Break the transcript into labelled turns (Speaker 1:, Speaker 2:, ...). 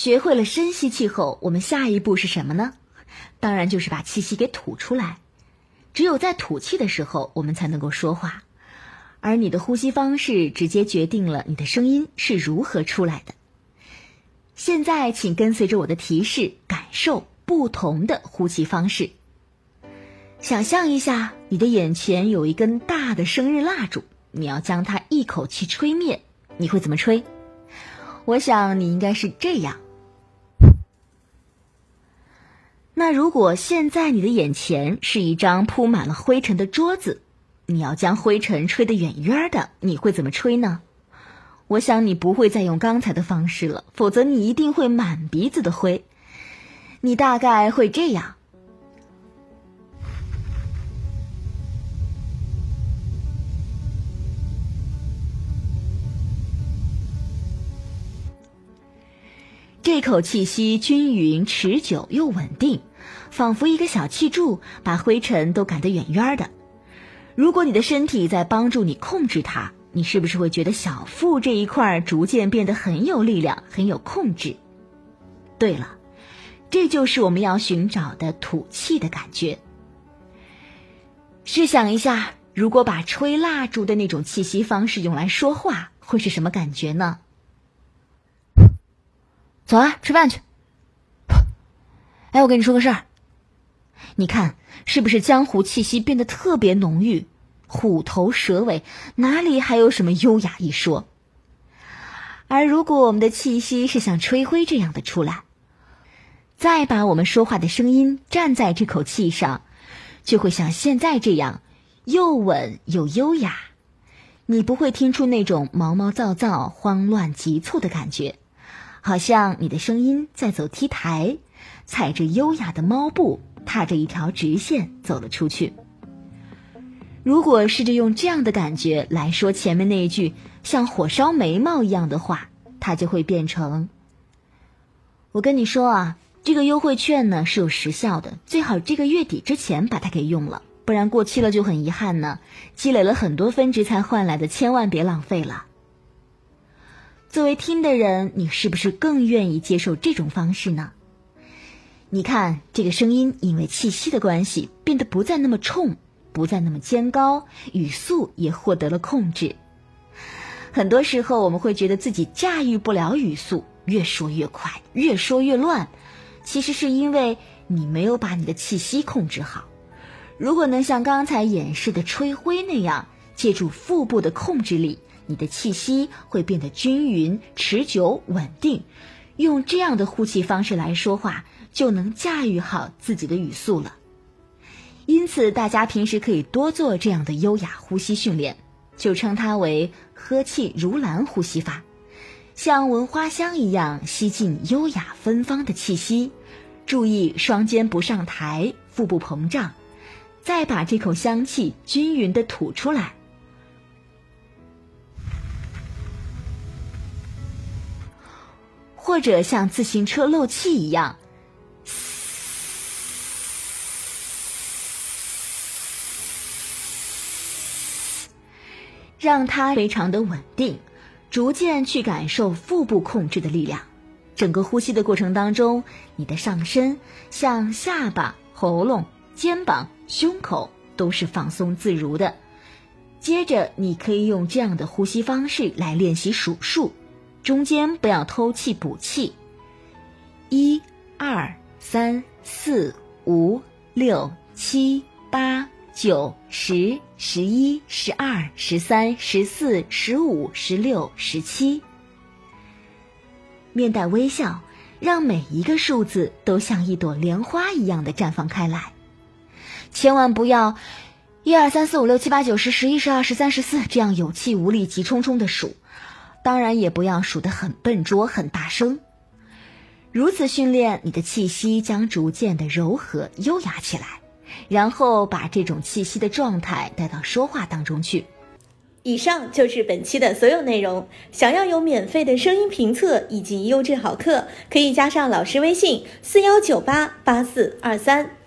Speaker 1: 学会了深吸气后，我们下一步是什么呢？当然就是把气息给吐出来。只有在吐气的时候，我们才能够说话。而你的呼吸方式直接决定了你的声音是如何出来的。现在，请跟随着我的提示，感受不同的呼气方式。想象一下，你的眼前有一根大的生日蜡烛，你要将它一口气吹灭，你会怎么吹？我想你应该是这样。那如果现在你的眼前是一张铺满了灰尘的桌子，你要将灰尘吹得远远的，你会怎么吹呢？我想你不会再用刚才的方式了，否则你一定会满鼻子的灰。你大概会这样。这口气息均匀、持久又稳定，仿佛一个小气柱，把灰尘都赶得远远的。如果你的身体在帮助你控制它，你是不是会觉得小腹这一块逐渐变得很有力量、很有控制？对了，这就是我们要寻找的吐气的感觉。试想一下，如果把吹蜡烛的那种气息方式用来说话，会是什么感觉呢？走啊，吃饭去。哎，我跟你说个事儿。你看，是不是江湖气息变得特别浓郁，虎头蛇尾，哪里还有什么优雅一说？而如果我们的气息是像吹灰这样的出来，再把我们说话的声音站在这口气上，就会像现在这样，又稳又优雅。你不会听出那种毛毛躁躁、慌乱急促的感觉。好像你的声音在走 T 台，踩着优雅的猫步，踏着一条直线走了出去。如果试着用这样的感觉来说前面那一句像火烧眉毛一样的话，它就会变成：我跟你说啊，这个优惠券呢是有时效的，最好这个月底之前把它给用了，不然过期了就很遗憾呢。积累了很多分值才换来的，千万别浪费了。作为听的人，你是不是更愿意接受这种方式呢？你看，这个声音因为气息的关系，变得不再那么冲，不再那么尖高，语速也获得了控制。很多时候，我们会觉得自己驾驭不了语速，越说越快，越说越乱。其实是因为你没有把你的气息控制好。如果能像刚才演示的吹灰那样，借助腹部的控制力。你的气息会变得均匀、持久、稳定，用这样的呼气方式来说话，就能驾驭好自己的语速了。因此，大家平时可以多做这样的优雅呼吸训练，就称它为“呵气如兰”呼吸法，像闻花香一样吸进优雅芬芳的气息，注意双肩不上抬，腹部膨胀，再把这口香气均匀的吐出来。或者像自行车漏气一样，让它非常的稳定，逐渐去感受腹部控制的力量。整个呼吸的过程当中，你的上身像下巴、喉咙、肩膀、胸口都是放松自如的。接着，你可以用这样的呼吸方式来练习数数。中间不要偷气补气，一、二、三、四、五、六、七、八、九、十、十一、十二、十三、十四、十五、十六、十七。面带微笑，让每一个数字都像一朵莲花一样的绽放开来。千万不要一二三四五六七八九十十一十二十三十四这样有气无力、急冲冲的数。当然也不要数得很笨拙、很大声。如此训练，你的气息将逐渐的柔和、优雅起来，然后把这种气息的状态带到说话当中去。
Speaker 2: 以上就是本期的所有内容。想要有免费的声音评测以及优质好课，可以加上老师微信：四幺九八八四二三。